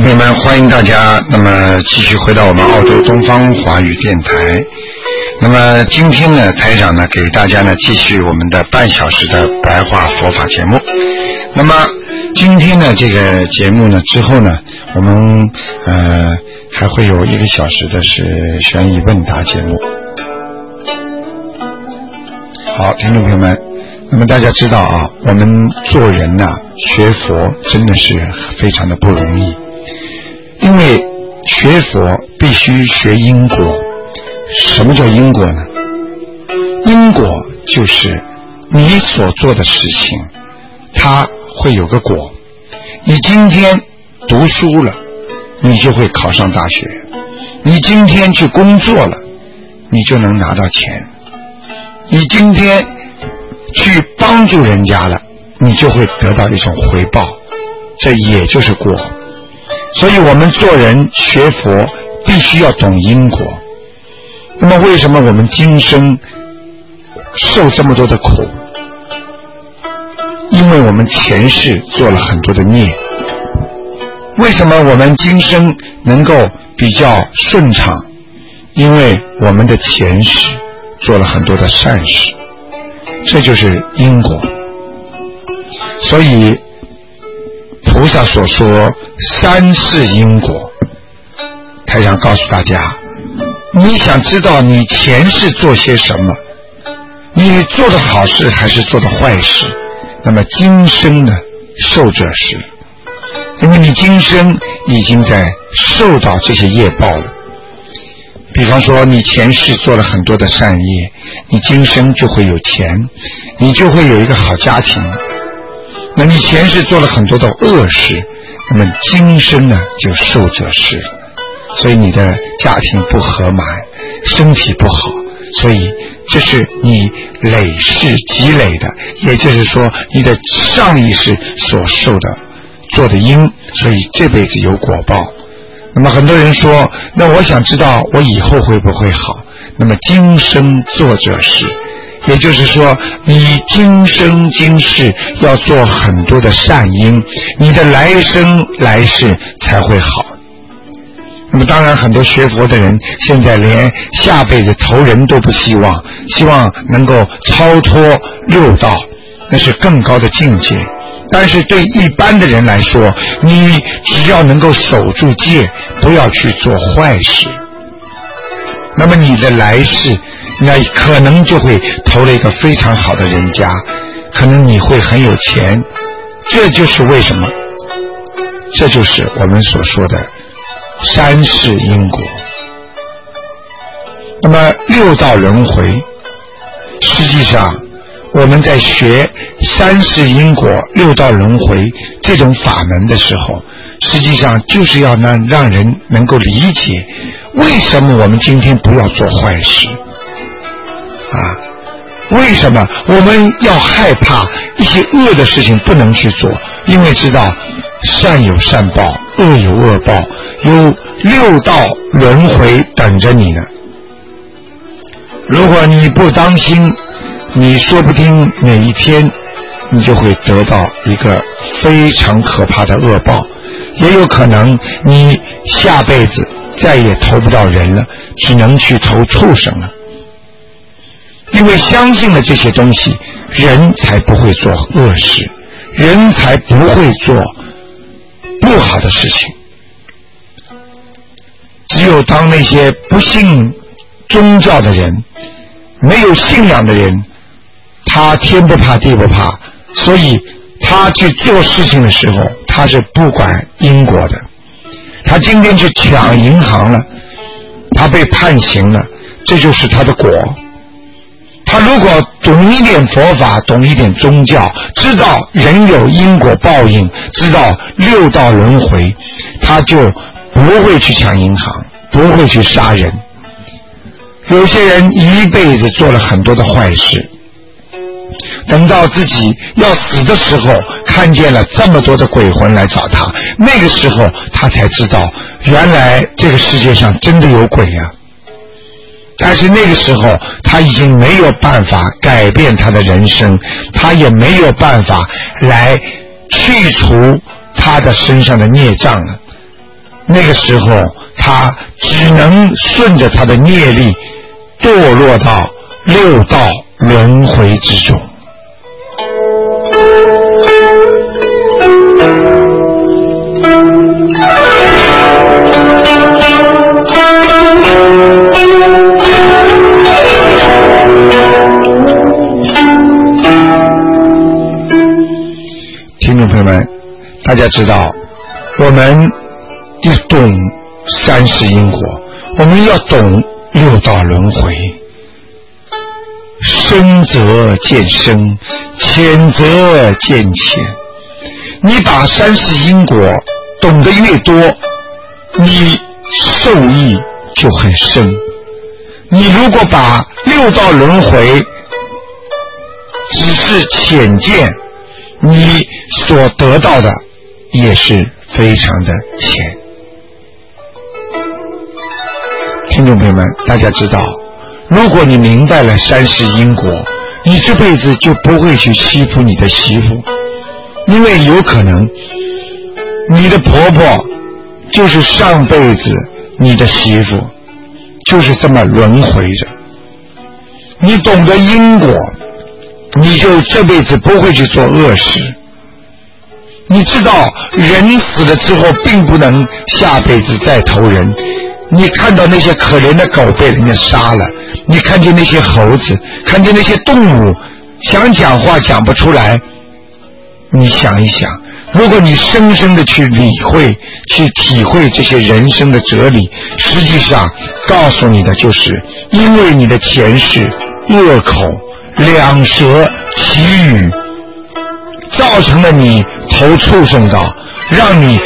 朋友们，欢迎大家。那么继续回到我们澳洲东方华语电台。那么今天呢，台长呢给大家呢继续我们的半小时的白话佛法节目。那么今天呢这个节目呢之后呢，我们呃还会有一个小时的是悬疑问答节目。好，听众朋友们，那么大家知道啊，我们做人呐、学佛真的是非常的不容易，因为学佛必须学因果。什么叫因果呢？因果就是你所做的事情，它会有个果。你今天读书了，你就会考上大学；你今天去工作了，你就能拿到钱。你今天去帮助人家了，你就会得到一种回报，这也就是果。所以我们做人学佛必须要懂因果。那么为什么我们今生受这么多的苦？因为我们前世做了很多的孽。为什么我们今生能够比较顺畅？因为我们的前世。做了很多的善事，这就是因果。所以菩萨所说三世因果，台上告诉大家：你想知道你前世做些什么，你做的好事还是做的坏事，那么今生呢，受者是，因为你今生已经在受到这些业报了。比方说，你前世做了很多的善业，你今生就会有钱，你就会有一个好家庭。那你前世做了很多的恶事，那么今生呢就受者是，所以你的家庭不和满，身体不好，所以这是你累世积累的，也就是说你的上一世所受的做的因，所以这辈子有果报。那么很多人说，那我想知道我以后会不会好？那么今生做者是，也就是说，你今生今世要做很多的善因，你的来生来世才会好。那么当然，很多学佛的人现在连下辈子投人都不希望，希望能够超脱六道，那是更高的境界。但是对一般的人来说，你只要能够守住戒，不要去做坏事，那么你的来世，那可能就会投了一个非常好的人家，可能你会很有钱，这就是为什么，这就是我们所说的三世因果。那么六道轮回，实际上我们在学。三世因果、六道轮回这种法门的时候，实际上就是要让让人能够理解，为什么我们今天不要做坏事啊？为什么我们要害怕一些恶的事情不能去做？因为知道善有善报，恶有恶报，有六道轮回等着你呢。如果你不当心，你说不定哪一天。你就会得到一个非常可怕的恶报，也有可能你下辈子再也投不到人了，只能去投畜生了。因为相信了这些东西，人才不会做恶事，人才不会做不好的事情。只有当那些不信宗教的人、没有信仰的人，他天不怕地不怕。所以，他去做事情的时候，他是不管因果的。他今天去抢银行了，他被判刑了，这就是他的果。他如果懂一点佛法，懂一点宗教，知道人有因果报应，知道六道轮回，他就不会去抢银行，不会去杀人。有些人一辈子做了很多的坏事，等到自己要死的时候，看见了这么多的鬼魂来找他，那个时候他才知道，原来这个世界上真的有鬼呀。但是那个时候他已经没有办法改变他的人生，他也没有办法来去除他的身上的孽障了。那个时候他只能顺着他的业力。堕落到六道轮回之中。大家知道，我们要懂三世因果，我们要懂。六道轮回，深则见深，浅则见浅。你把三世因果懂得越多，你受益就很深。你如果把六道轮回只是浅见，你所得到的也是非常的浅。听众朋友们，大家知道，如果你明白了三世因果，你这辈子就不会去欺负你的媳妇，因为有可能你的婆婆就是上辈子你的媳妇，就是这么轮回着。你懂得因果，你就这辈子不会去做恶事。你知道，人死了之后，并不能下辈子再投人。你看到那些可怜的狗被人家杀了，你看见那些猴子，看见那些动物，想讲话讲不出来。你想一想，如果你深深的去理会、去体会这些人生的哲理，实际上告诉你的就是，因为你的前世恶口、两舌、绮语，造成了你投畜生道，让你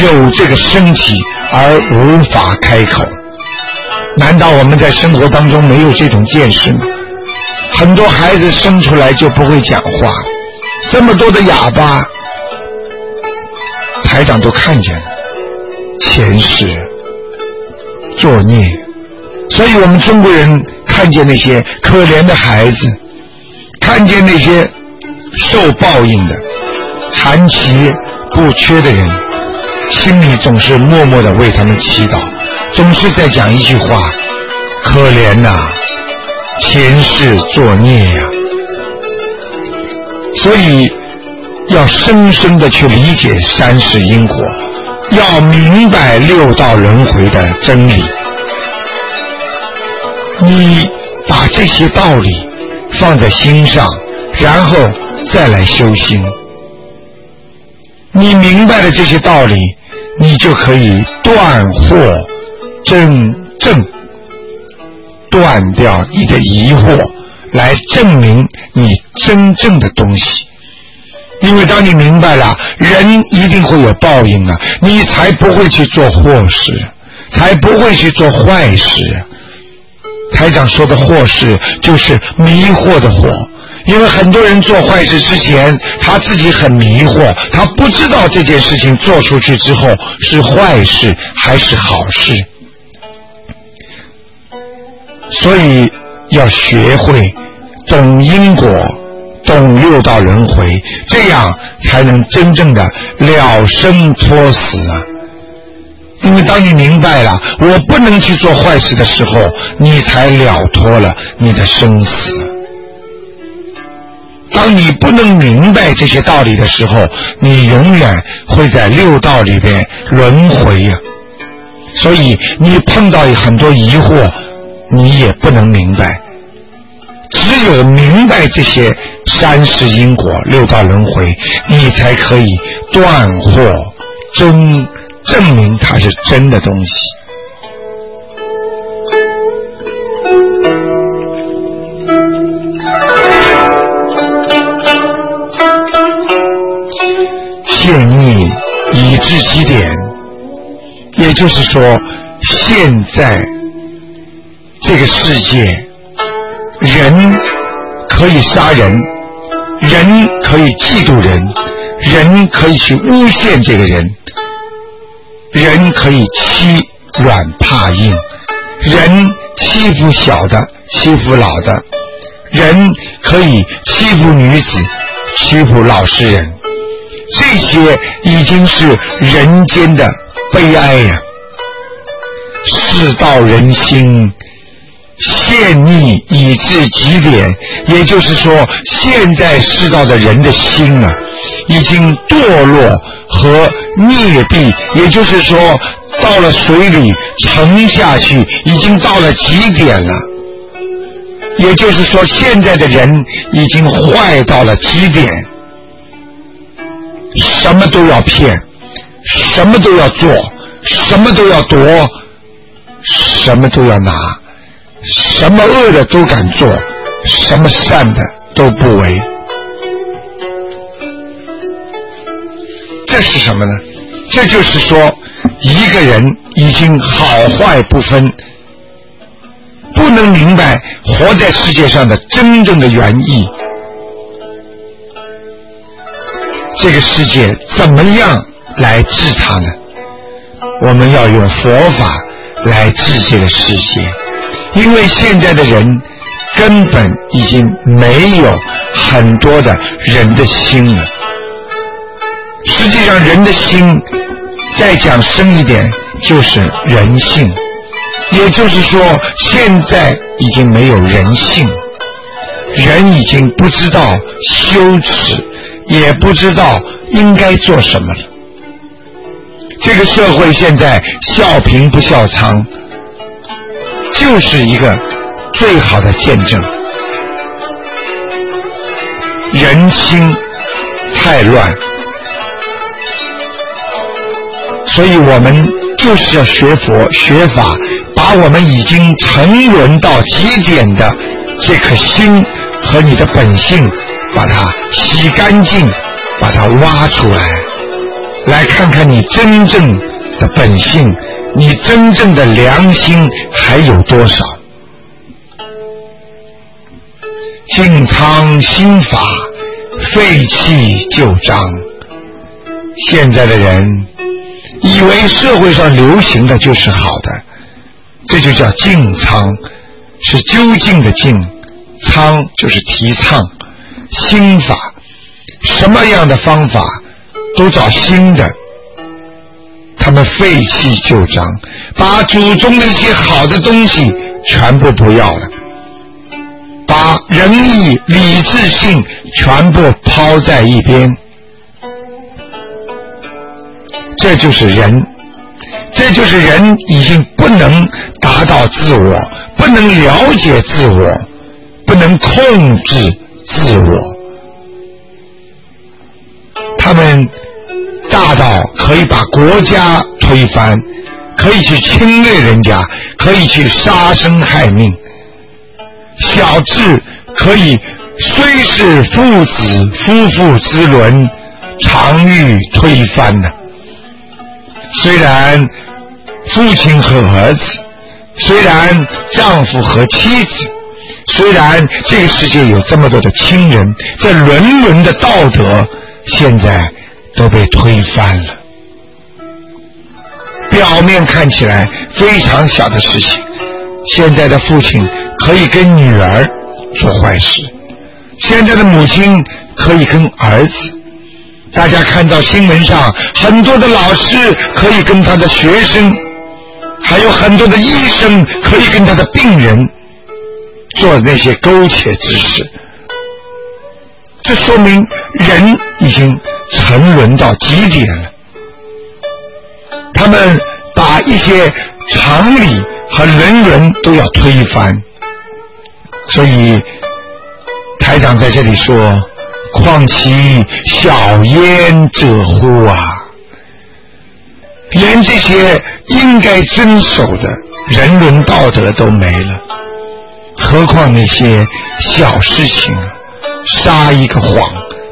有这个身体。而无法开口，难道我们在生活当中没有这种见识吗？很多孩子生出来就不会讲话，这么多的哑巴，台长都看见了，前世作孽，所以我们中国人看见那些可怜的孩子，看见那些受报应的、残疾不缺的人。心里总是默默的为他们祈祷，总是在讲一句话：可怜呐，前世作孽呀。所以要深深的去理解三世因果，要明白六道轮回的真理。你把这些道理放在心上，然后再来修心。你明白了这些道理。你就可以断惑真正，断掉你的疑惑，来证明你真正的东西。因为当你明白了，人一定会有报应啊，你才不会去做祸事，才不会去做坏事。台长说的祸事，就是迷惑的惑。因为很多人做坏事之前，他自己很迷惑，他不知道这件事情做出去之后是坏事还是好事，所以要学会懂因果，懂六道轮回，这样才能真正的了生脱死啊！因为当你明白了我不能去做坏事的时候，你才了脱了你的生死。当你不能明白这些道理的时候，你永远会在六道里边轮回呀。所以你碰到很多疑惑，你也不能明白。只有明白这些三世因果、六道轮回，你才可以断惑真，证明它是真的东西。陷溺以至极点，也就是说，现在这个世界，人可以杀人，人可以嫉妒人，人可以去诬陷这个人，人可以欺软怕硬，人欺负小的，欺负老的，人可以欺负女子，欺负老实人。这些已经是人间的悲哀呀！世道人心陷溺以至极点，也就是说，现在世道的人的心啊，已经堕落和溺毙，也就是说，到了水里沉下去，已经到了极点了。也就是说，现在的人已经坏到了极点。什么都要骗，什么都要做，什么都要夺，什么都要拿，什么恶的都敢做，什么善的都不为。这是什么呢？这就是说，一个人已经好坏不分，不能明白活在世界上的真正的原意。这个世界怎么样来治它呢？我们要用佛法来治这个世界，因为现在的人根本已经没有很多的人的心了。实际上，人的心再讲深一点，就是人性。也就是说，现在已经没有人性，人已经不知道羞耻。也不知道应该做什么了。这个社会现在笑贫不笑娼，就是一个最好的见证。人心太乱，所以我们就是要学佛学法，把我们已经沉沦到极点的这颗心和你的本性。把它洗干净，把它挖出来，来看看你真正的本性，你真正的良心还有多少？净仓心法，废弃旧章。现在的人以为社会上流行的就是好的，这就叫净仓，是究竟的净，仓就是提倡。新法，什么样的方法都找新的。他们废弃旧章，把祖宗的一些好的东西全部不要了，把仁义礼智信全部抛在一边。这就是人，这就是人已经不能达到自我，不能了解自我，不能控制。自我，他们大到可以把国家推翻，可以去侵略人家，可以去杀生害命；小智可以虽是父子夫妇之伦，常欲推翻呢。虽然父亲和儿子，虽然丈夫和妻子。虽然这个世界有这么多的亲人，这伦伦的道德现在都被推翻了。表面看起来非常小的事情，现在的父亲可以跟女儿做坏事，现在的母亲可以跟儿子。大家看到新闻上很多的老师可以跟他的学生，还有很多的医生可以跟他的病人。做那些苟且之事，这说明人已经沉沦到极点了。他们把一些常理和人伦都要推翻，所以台长在这里说：“况其小焉者乎啊！”连这些应该遵守的人伦道德都没了。何况那些小事情，撒一个谎，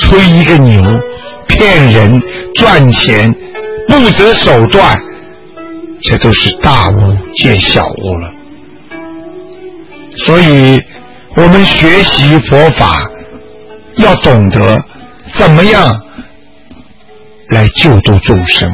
吹一个牛，骗人、赚钱、不择手段，这都是大巫见小巫了。所以，我们学习佛法要懂得怎么样来救度众生，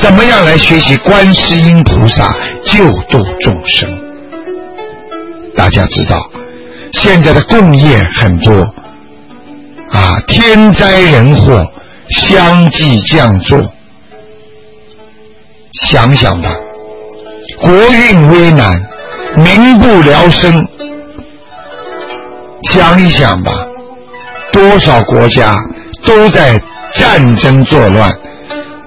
怎么样来学习观世音菩萨救度众生。大家知道，现在的共业很多啊，天灾人祸相继降作，想想吧，国运危难，民不聊生。想一想吧，多少国家都在战争作乱，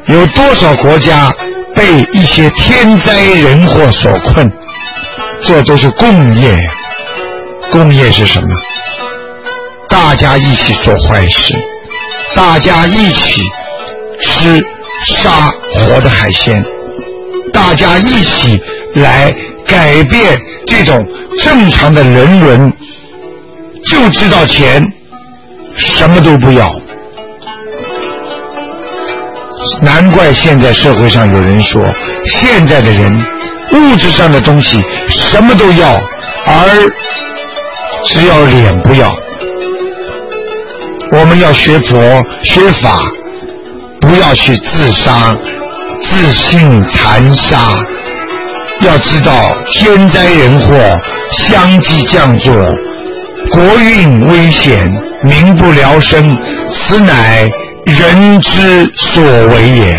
有多少国家被一些天灾人祸所困？这都是共业。共业是什么？大家一起做坏事，大家一起吃杀活的海鲜，大家一起来改变这种正常的人伦。就知道钱，什么都不要。难怪现在社会上有人说，现在的人物质上的东西什么都要，而只要脸不要。我们要学佛学法，不要去自杀、自信残杀。要知道天灾人祸相继降作。国运危险，民不聊生，此乃人之所为也。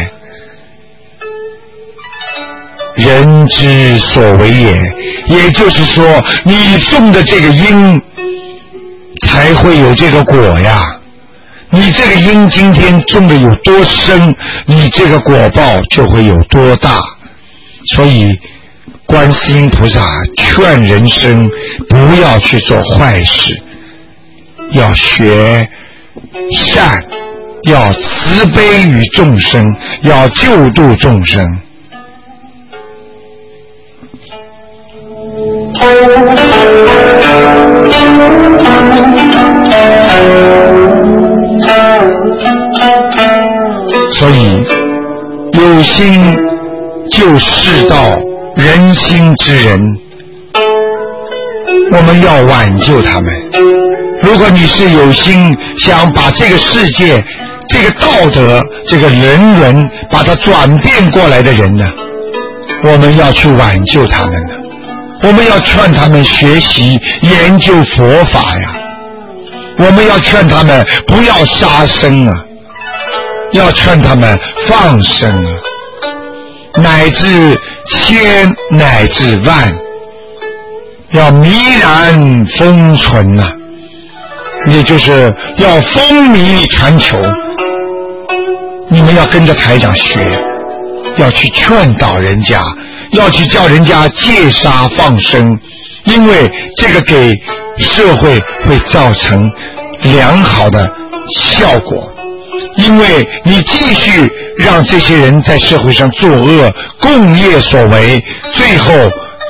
人之所为也，也就是说，你种的这个因，才会有这个果呀。你这个因今天种的有多深，你这个果报就会有多大。所以。观世音菩萨劝人生不要去做坏事，要学善，要慈悲于众生，要救度众生。所以有心就世道。人心之人，我们要挽救他们。如果你是有心想把这个世界、这个道德、这个人人把它转变过来的人呢，我们要去挽救他们呢。我们要劝他们学习研究佛法呀。我们要劝他们不要杀生啊，要劝他们放生啊，乃至。千乃至万，要弥然封存呐，也就是要风靡全球。你们要跟着台长学，要去劝导人家，要去叫人家戒杀放生，因为这个给社会会造成良好的效果。因为你继续让这些人在社会上作恶，共业所为，最后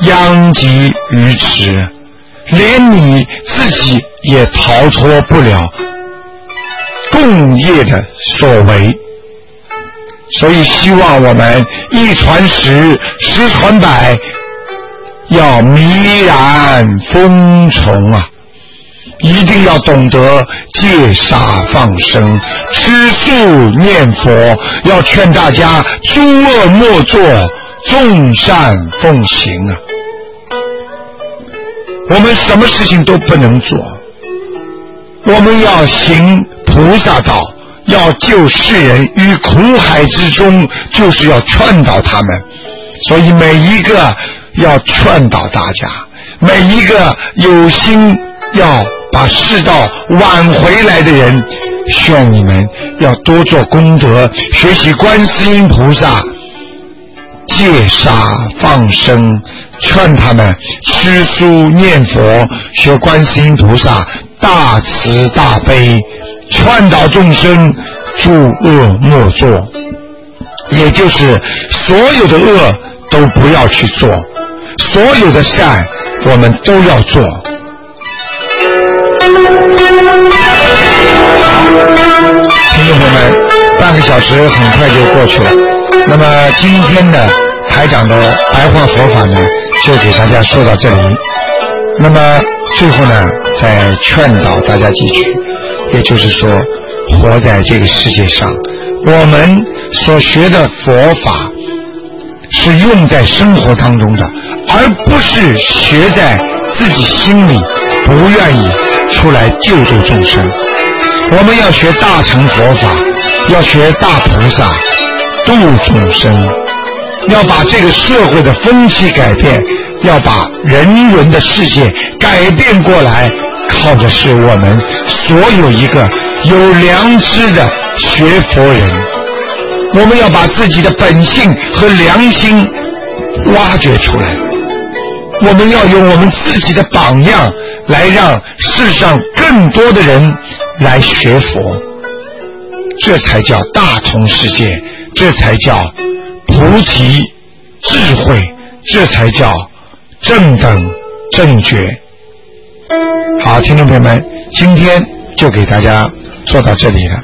殃及鱼池，连你自己也逃脱不了共业的所为。所以，希望我们一传十，十传百，要弥然风从啊！一定要懂得戒杀放生、吃素念佛，要劝大家诸恶莫作，众善奉行啊！我们什么事情都不能做，我们要行菩萨道，要救世人于苦海之中，就是要劝导他们。所以每一个要劝导大家，每一个有心要。把世道挽回来的人，劝你们要多做功德，学习观世音菩萨戒杀放生，劝他们吃素念佛，学观世音菩萨大慈大悲，劝导众生诸恶莫作，也就是所有的恶都不要去做，所有的善我们都要做。听众朋友们，半个小时很快就过去了。那么今天的台长的白话佛法呢，就给大家说到这里。那么最后呢，再劝导大家几句，也就是说，活在这个世界上，我们所学的佛法是用在生活当中的，而不是学在自己心里，不愿意出来救助众生。我们要学大乘佛法，要学大菩萨，度众生，要把这个社会的风气改变，要把人伦的世界改变过来，靠的是我们所有一个有良知的学佛人。我们要把自己的本性和良心挖掘出来，我们要用我们自己的榜样来让世上更多的人来学佛，这才叫大同世界，这才叫菩提智慧，这才叫正等正觉。好，听众朋友们，今天就给大家做到这里了。